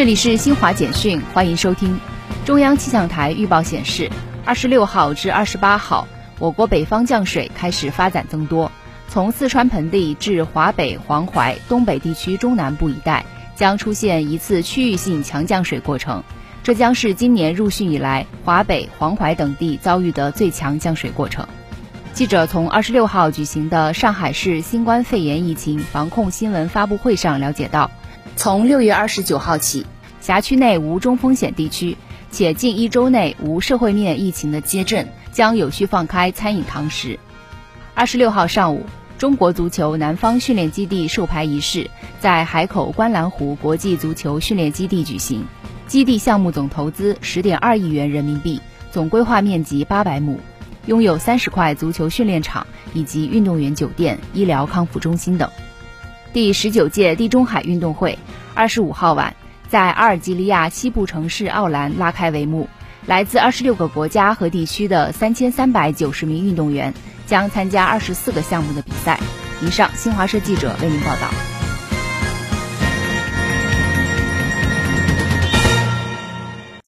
这里是新华简讯，欢迎收听。中央气象台预报显示，二十六号至二十八号，我国北方降水开始发展增多，从四川盆地至华北、黄淮、东北地区中南部一带将出现一次区域性强降水过程，这将是今年入汛以来华北、黄淮等地遭遇的最强降水过程。记者从二十六号举行的上海市新冠肺炎疫情防控新闻发布会上了解到。从六月二十九号起，辖区内无中风险地区，且近一周内无社会面疫情的街镇将有序放开餐饮堂食。二十六号上午，中国足球南方训练基地授牌仪式在海口观澜湖国际足球训练基地举行。基地项目总投资十点二亿元人民币，总规划面积八百亩，拥有三十块足球训练场以及运动员酒店、医疗康复中心等。第十九届地中海运动会二十五号晚在阿尔及利亚西部城市奥兰拉开帷幕，来自二十六个国家和地区的三千三百九十名运动员将参加二十四个项目的比赛。以上，新华社记者为您报道。